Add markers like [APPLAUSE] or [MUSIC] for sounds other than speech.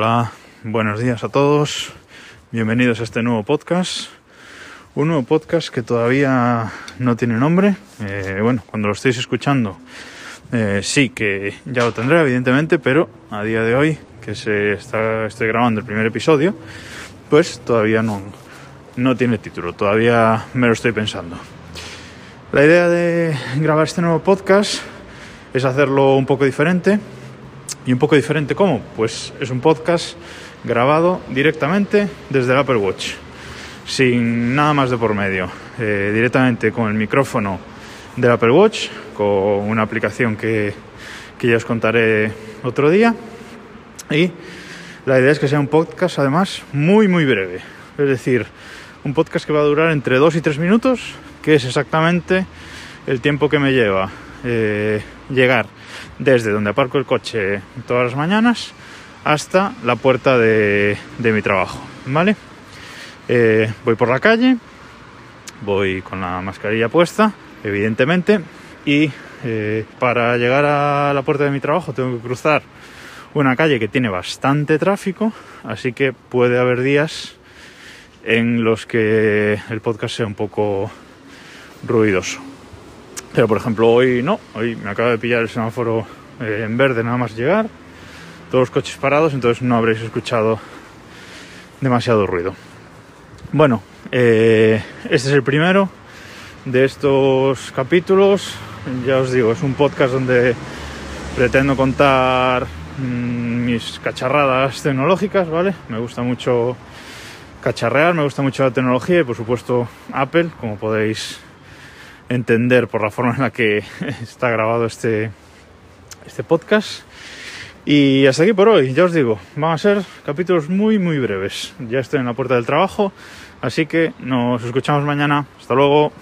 Hola, buenos días a todos. Bienvenidos a este nuevo podcast. Un nuevo podcast que todavía no tiene nombre. Eh, bueno, cuando lo estéis escuchando, eh, sí que ya lo tendré, evidentemente, pero a día de hoy, que se está, grabando el primer episodio, pues todavía no, no tiene título. Todavía me lo estoy pensando. La idea de grabar este nuevo podcast es hacerlo un poco diferente y un poco diferente, ¿cómo? Pues es un podcast grabado directamente desde el Apple Watch, sin nada más de por medio, eh, directamente con el micrófono del Apple Watch, con una aplicación que, que ya os contaré otro día. Y la idea es que sea un podcast además muy, muy breve. Es decir, un podcast que va a durar entre 2 y 3 minutos, que es exactamente el tiempo que me lleva eh, llegar desde donde aparco el coche todas las mañanas hasta la puerta de, mi trabajo, ¿vale? Eh, voy por la calle, voy con la mascarilla puesta, evidentemente, y eh, para llegar a la puerta de mi trabajo tengo que cruzar una calle que tiene bastante tráfico, así que puede haber días en los que el podcast sea un poco ruidoso. Pero por ejemplo hoy no, hoy me acaba de pillar el semáforo eh, en verde nada más llegar, todos los coches parados, entonces no habréis escuchado demasiado ruido. Bueno, eh, este es el primero de estos capítulos. Ya os digo, es un podcast donde pretendo contar mmm, mis cacharradas tecnológicas, ¿vale? Me gusta mucho cacharrear, me gusta mucho la tecnología y por supuesto Apple, como podéis entender por la forma en la que [LAUGHS] está grabado este, este podcast. Y hasta aquí por hoy, ya os digo, van a ser capítulos muy muy breves. Ya estoy en la puerta del trabajo, así que nos escuchamos mañana. Hasta luego.